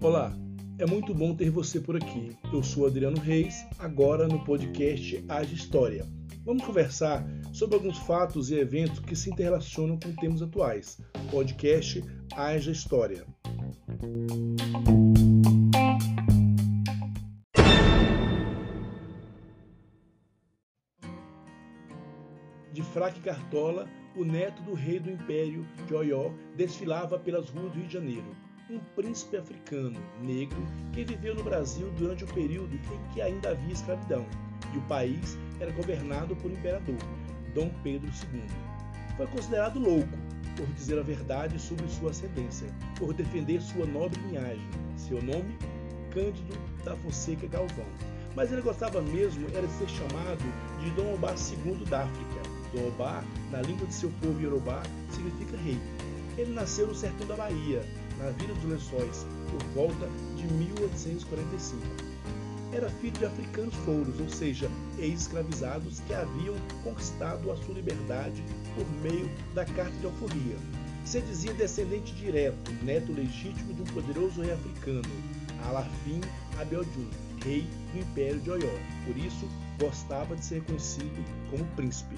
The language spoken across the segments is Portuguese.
Olá, é muito bom ter você por aqui. Eu sou Adriano Reis, agora no podcast Age História. Vamos conversar sobre alguns fatos e eventos que se interrelacionam com temas atuais. Podcast Age História. De fraque cartola, o neto do rei do império de Oió desfilava pelas ruas do Rio de Janeiro. Um príncipe africano, negro, que viveu no Brasil durante o período em que ainda havia escravidão, e o país era governado por um imperador, Dom Pedro II. Foi considerado louco por dizer a verdade sobre sua ascendência, por defender sua nobre linhagem. Seu nome? Cândido da Fonseca Galvão. Mas ele gostava mesmo era de ser chamado de Dom Obá II da África. Dom Obá, na língua de seu povo Yorubá, significa rei. Ele nasceu no sertão da Bahia, na Vila dos Lençóis, por volta de 1845. Era filho de africanos fouros, ou seja, ex-escravizados que haviam conquistado a sua liberdade por meio da Carta de Alforria. Se dizia descendente direto, neto legítimo de um poderoso rei africano, Alafim Abiodun, rei do Império de Oió. Por isso, gostava de ser conhecido como príncipe.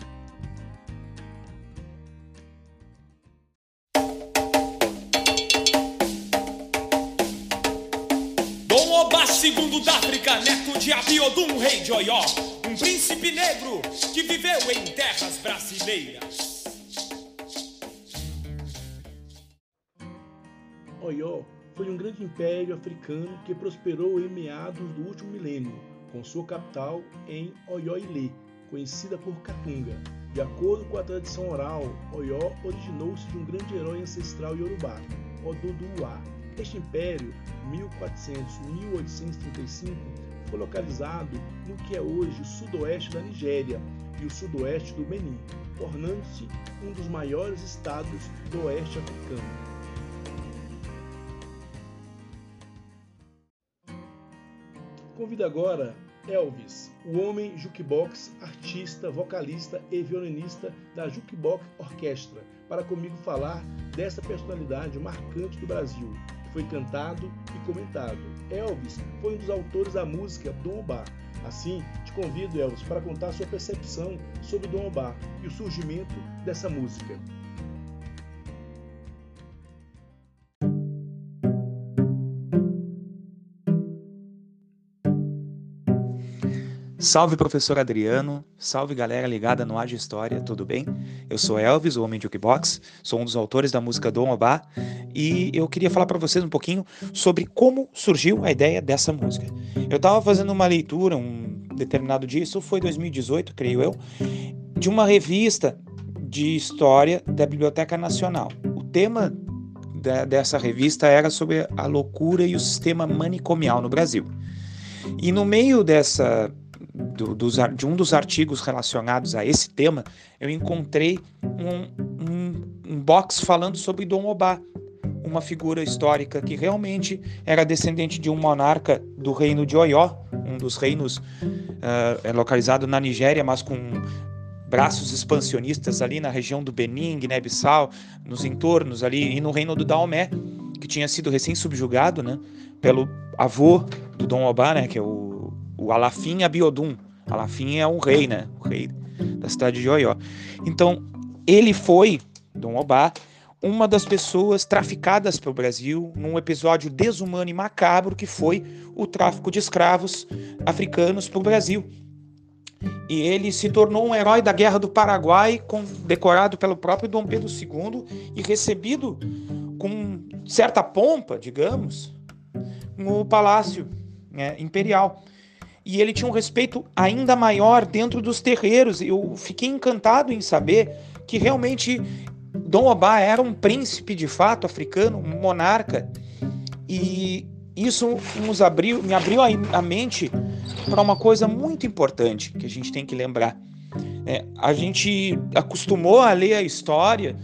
Obá II da África, neto de Abiodun, rei de Oió, um príncipe negro que viveu em terras brasileiras. Oió foi um grande império africano que prosperou em meados do último milênio, com sua capital em Oió-Ilê, conhecida por Catunga. De acordo com a tradição oral, Oió originou-se de um grande herói ancestral iorubá, Oduduwa, este império, 1400-1835, foi localizado no que é hoje o sudoeste da Nigéria e o sudoeste do Benin, tornando-se um dos maiores estados do oeste africano. Convido agora Elvis, o homem jukebox, artista, vocalista e violinista da Jukebox Orquestra, para comigo falar dessa personalidade marcante do Brasil, foi cantado e comentado. Elvis foi um dos autores da música Dom Obá. Assim, te convido, Elvis, para contar sua percepção sobre Dom Obá e o surgimento dessa música. Salve professor Adriano, salve galera ligada no Age História, tudo bem? Eu sou Elvis, o Homem de Jukebox, sou um dos autores da música Dom Obá e eu queria falar para vocês um pouquinho sobre como surgiu a ideia dessa música. Eu estava fazendo uma leitura um determinado dia, isso foi 2018, creio eu, de uma revista de história da Biblioteca Nacional. O tema da, dessa revista era sobre a loucura e o sistema manicomial no Brasil. E no meio dessa do, dos, de um dos artigos relacionados a esse tema, eu encontrei um, um, um box falando sobre Dom Obá, uma figura histórica que realmente era descendente de um monarca do reino de Oió, um dos reinos uh, localizado na Nigéria, mas com braços expansionistas ali na região do Benin, Guiné-Bissau, nos entornos ali, e no reino do Daomé, que tinha sido recém-subjugado né, pelo avô do Dom Obá, né, que é o o Alafim Abiodun. Alafim é um rei, né? O rei da cidade de Oió. Então, ele foi, Dom Obá, uma das pessoas traficadas pelo Brasil num episódio desumano e macabro que foi o tráfico de escravos africanos para o Brasil. E ele se tornou um herói da Guerra do Paraguai, decorado pelo próprio Dom Pedro II e recebido com certa pompa, digamos, no Palácio né, Imperial e ele tinha um respeito ainda maior dentro dos terreiros. Eu fiquei encantado em saber que realmente Dom Obá era um príncipe de fato africano, um monarca. E isso nos abriu, me abriu a mente para uma coisa muito importante que a gente tem que lembrar. É, a gente acostumou a ler a história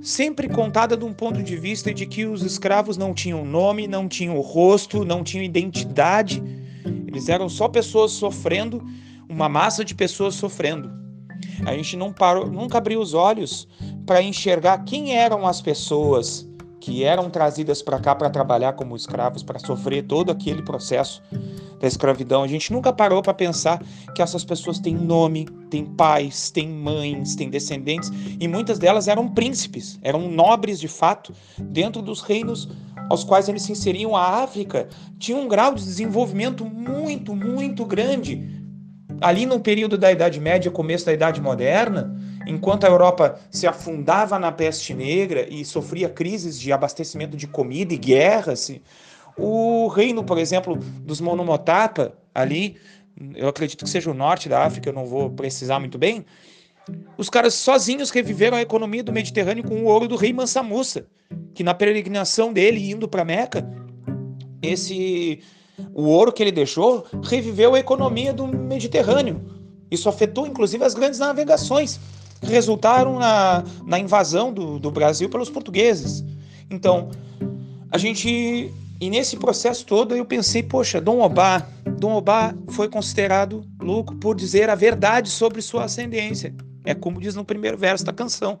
sempre contada de um ponto de vista de que os escravos não tinham nome, não tinham rosto, não tinham identidade eles eram só pessoas sofrendo, uma massa de pessoas sofrendo. A gente não parou, nunca abriu os olhos para enxergar quem eram as pessoas que eram trazidas para cá para trabalhar como escravos, para sofrer todo aquele processo da escravidão. A gente nunca parou para pensar que essas pessoas têm nome, têm pais, têm mães, têm descendentes, e muitas delas eram príncipes, eram nobres de fato, dentro dos reinos aos quais eles se inseriam. A África tinha um grau de desenvolvimento muito, muito grande. Ali no período da Idade Média, começo da Idade Moderna, Enquanto a Europa se afundava na peste negra e sofria crises de abastecimento de comida e guerras, o reino, por exemplo, dos Monomotapa, ali, eu acredito que seja o norte da África, eu não vou precisar muito bem, os caras sozinhos reviveram a economia do Mediterrâneo com o ouro do rei Mansa Musa, que na peregrinação dele indo para Meca, esse o ouro que ele deixou reviveu a economia do Mediterrâneo. Isso afetou inclusive as grandes navegações resultaram na, na invasão do, do Brasil pelos portugueses. Então, a gente. E nesse processo todo eu pensei, poxa, Dom Obá, Dom Obá foi considerado louco por dizer a verdade sobre sua ascendência. É como diz no primeiro verso da canção.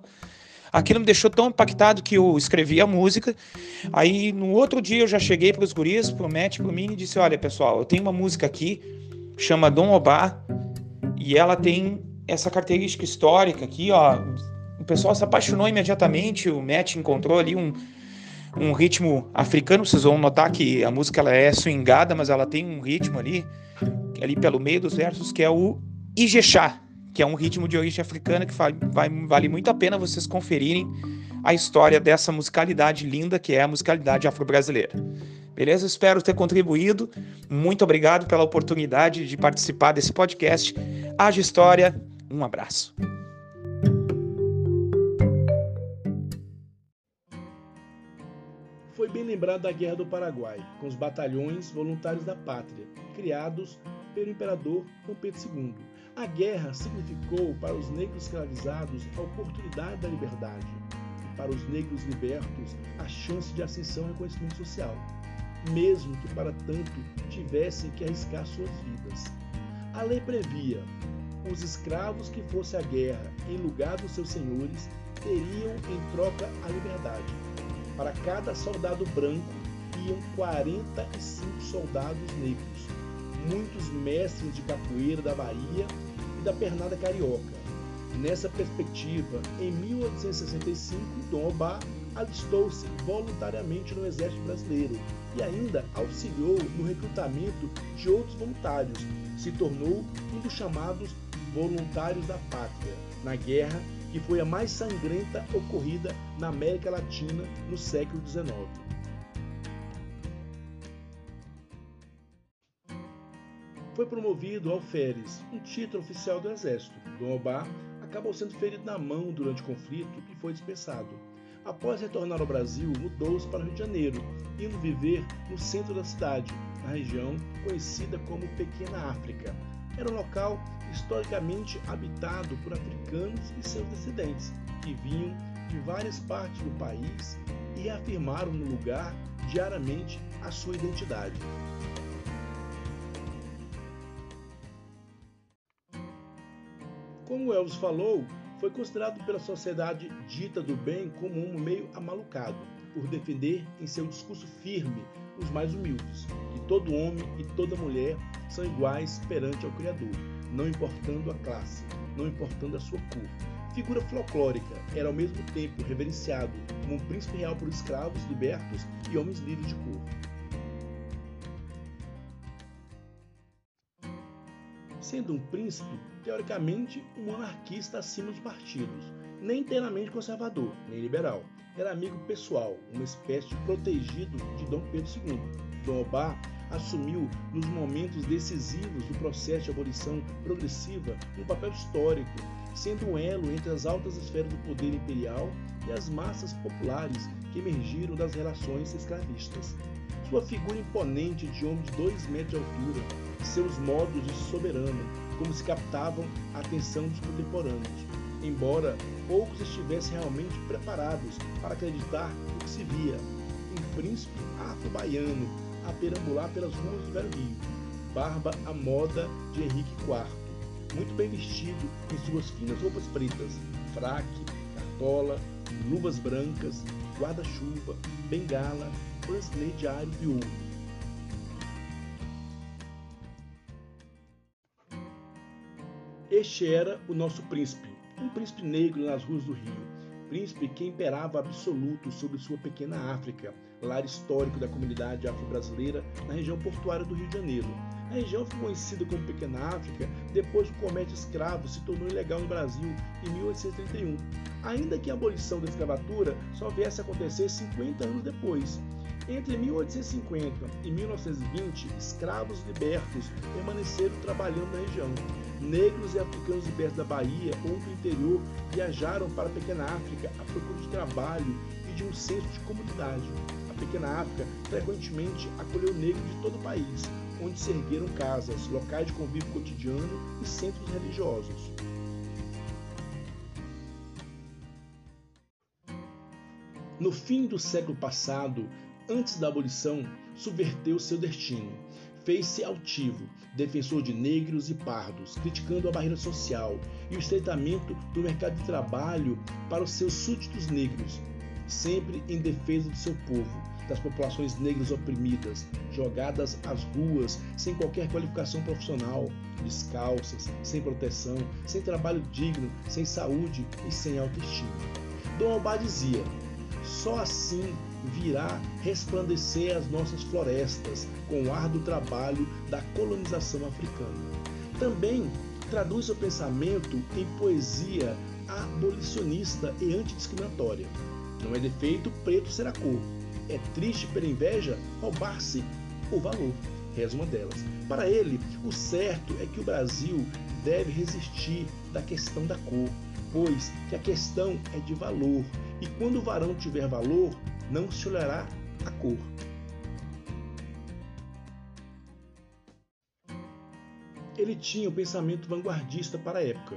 Aquilo me deixou tão impactado que eu escrevi a música. Aí no outro dia eu já cheguei para os guris, pro Matt, pro Mini e disse: Olha pessoal, eu tenho uma música aqui, chama Dom Obá, e ela tem essa característica histórica aqui, ó, o pessoal se apaixonou imediatamente, o Matt encontrou ali um, um ritmo africano, vocês vão notar que a música ela é swingada, mas ela tem um ritmo ali, ali pelo meio dos versos, que é o Ijexá, que é um ritmo de origem africana que vai, vai, vale muito a pena vocês conferirem a história dessa musicalidade linda que é a musicalidade afro-brasileira. Beleza? Espero ter contribuído. Muito obrigado pela oportunidade de participar desse podcast. Haja História um abraço. Lembrado da Guerra do Paraguai, com os batalhões voluntários da pátria, criados pelo imperador Dom Pedro II. A guerra significou para os negros escravizados a oportunidade da liberdade e para os negros libertos a chance de ascensão e reconhecimento social, mesmo que para tanto tivessem que arriscar suas vidas. A lei previa os escravos que fossem à guerra em lugar dos seus senhores teriam em troca a liberdade. Para cada soldado branco iam 45 soldados negros, muitos mestres de capoeira da Bahia e da pernada carioca. Nessa perspectiva, em 1865, Dom Obá alistou-se voluntariamente no Exército Brasileiro e ainda auxiliou no recrutamento de outros voluntários. Se tornou um dos chamados voluntários da pátria, na guerra que foi a mais sangrenta ocorrida na América Latina no século XIX. Foi promovido alferes, um título oficial do Exército. Dom Obá acabou sendo ferido na mão durante o conflito e foi dispensado. Após retornar ao Brasil, mudou-se para o Rio de Janeiro, indo viver no centro da cidade, na região conhecida como Pequena África. Era um local historicamente habitado por africanos e seus descendentes, que vinham de várias partes do país e reafirmaram no lugar diariamente a sua identidade. Como Elvis falou, foi considerado pela sociedade dita do bem como um meio amalucado, por defender em seu discurso firme os mais humildes, que todo homem e toda mulher são iguais perante ao Criador, não importando a classe, não importando a sua cor. Figura folclórica, era ao mesmo tempo reverenciado como um príncipe real por escravos libertos e homens livres de cor. Sendo um príncipe, teoricamente um monarquista acima dos partidos, nem inteiramente conservador, nem liberal. Era amigo pessoal, uma espécie de protegido de Dom Pedro II. Dom Obá assumiu nos momentos decisivos do processo de abolição progressiva um papel histórico, sendo um elo entre as altas esferas do poder imperial e as massas populares que emergiram das relações escravistas. Sua figura imponente de homem de dois metros de altura, seus modos de soberano, como se captavam a atenção dos contemporâneos, embora poucos estivessem realmente preparados para acreditar no que se via. Um príncipe afro-baiano a perambular pelas ruas do Velho Rio, barba à moda de Henrique IV, muito bem vestido em suas finas roupas pretas, fraque, cartola, luvas brancas, guarda-chuva, bengala, pancinete diário e ouro. Este era o nosso príncipe, um príncipe negro nas ruas do Rio, príncipe que imperava absoluto sobre sua pequena África, lar histórico da comunidade afro-brasileira na região portuária do Rio de Janeiro. A região foi conhecida como Pequena África depois que o comércio escravo se tornou ilegal no Brasil em 1831, ainda que a abolição da escravatura só viesse a acontecer 50 anos depois. Entre 1850 e 1920, escravos libertos permaneceram trabalhando na região. Negros e africanos libertos da Bahia ou do interior viajaram para a Pequena África à procura de trabalho e de um senso de comunidade. A Pequena África frequentemente acolheu negros de todo o país, onde se ergueram casas, locais de convívio cotidiano e centros religiosos. No fim do século passado, antes da abolição, subverteu seu destino. Fez-se altivo, defensor de negros e pardos, criticando a barreira social e o estreitamento do mercado de trabalho para os seus súditos negros, sempre em defesa de seu povo, das populações negras oprimidas, jogadas às ruas sem qualquer qualificação profissional, descalças, sem proteção, sem trabalho digno, sem saúde e sem autoestima. Dom Alba dizia: só assim virá resplandecer as nossas florestas com o ar do trabalho da colonização africana. Também traduz seu pensamento em poesia abolicionista e antidiscriminatória. Não é defeito preto ser a cor. É triste pela inveja roubar-se o valor. Reza uma delas. Para ele, o certo é que o Brasil deve resistir da questão da cor, pois que a questão é de valor, e quando o varão tiver valor, não se olhará a cor. Ele tinha um pensamento vanguardista para a época.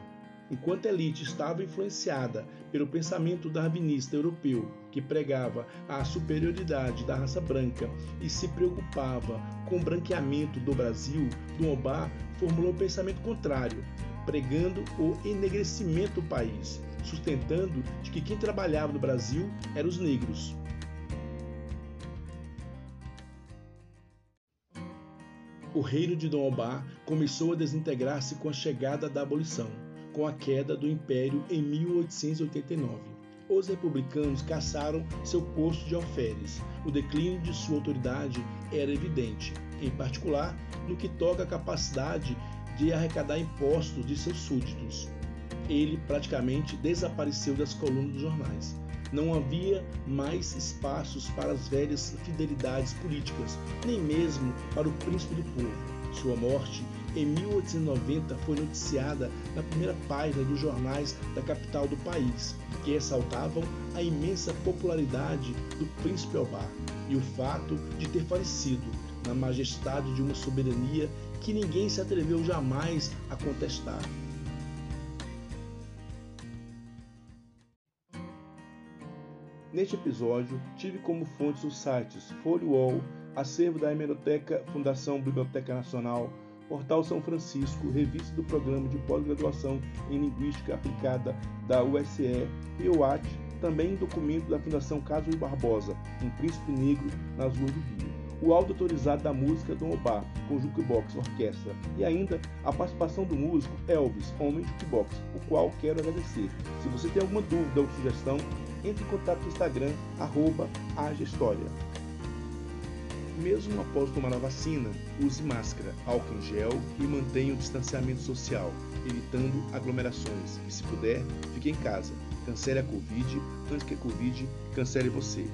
Enquanto a elite estava influenciada pelo pensamento darwinista europeu, que pregava a superioridade da raça branca e se preocupava com o branqueamento do Brasil, Dom Obá formulou um pensamento contrário, pregando o enegrecimento do país, sustentando de que quem trabalhava no Brasil eram os negros. O reino de Dom Obá começou a desintegrar-se com a chegada da abolição, com a queda do império em 1889. Os republicanos caçaram seu posto de alferes. O declínio de sua autoridade era evidente, em particular no que toca à capacidade de arrecadar impostos de seus súditos. Ele praticamente desapareceu das colunas dos jornais não havia mais espaços para as velhas fidelidades políticas, nem mesmo para o príncipe do povo. Sua morte, em 1890, foi noticiada na primeira página dos jornais da capital do país, que ressaltavam a imensa popularidade do príncipe Albar e o fato de ter falecido na majestade de uma soberania que ninguém se atreveu jamais a contestar. Neste episódio, tive como fontes os sites Folio Acervo da Hemeroteca Fundação Biblioteca Nacional, Portal São Francisco, Revista do Programa de Pós-Graduação em Linguística Aplicada da USE e o AT, também documento da Fundação Caso Barbosa, um príncipe negro nas ruas do Rio. O áudio autorizado da música do Obá, com Jukebox Orquestra, e ainda a participação do músico Elvis, homem Jukebox, o qual quero agradecer. Se você tem alguma dúvida ou sugestão, entre em contato no Instagram, arroba. Mesmo após tomar a vacina, use máscara, álcool em gel e mantenha o distanciamento social, evitando aglomerações. E se puder, fique em casa. Cancele a Covid antes que a Covid cancele você.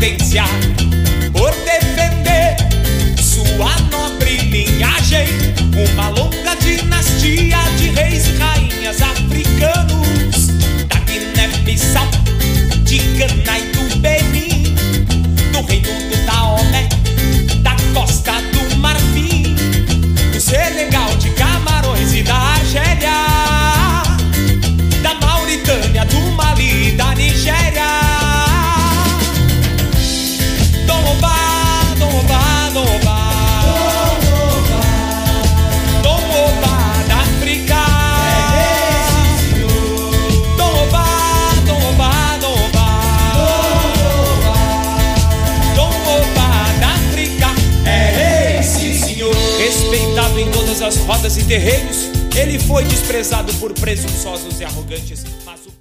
Por terreiros, ele foi desprezado por presunçosos e arrogantes. Mas o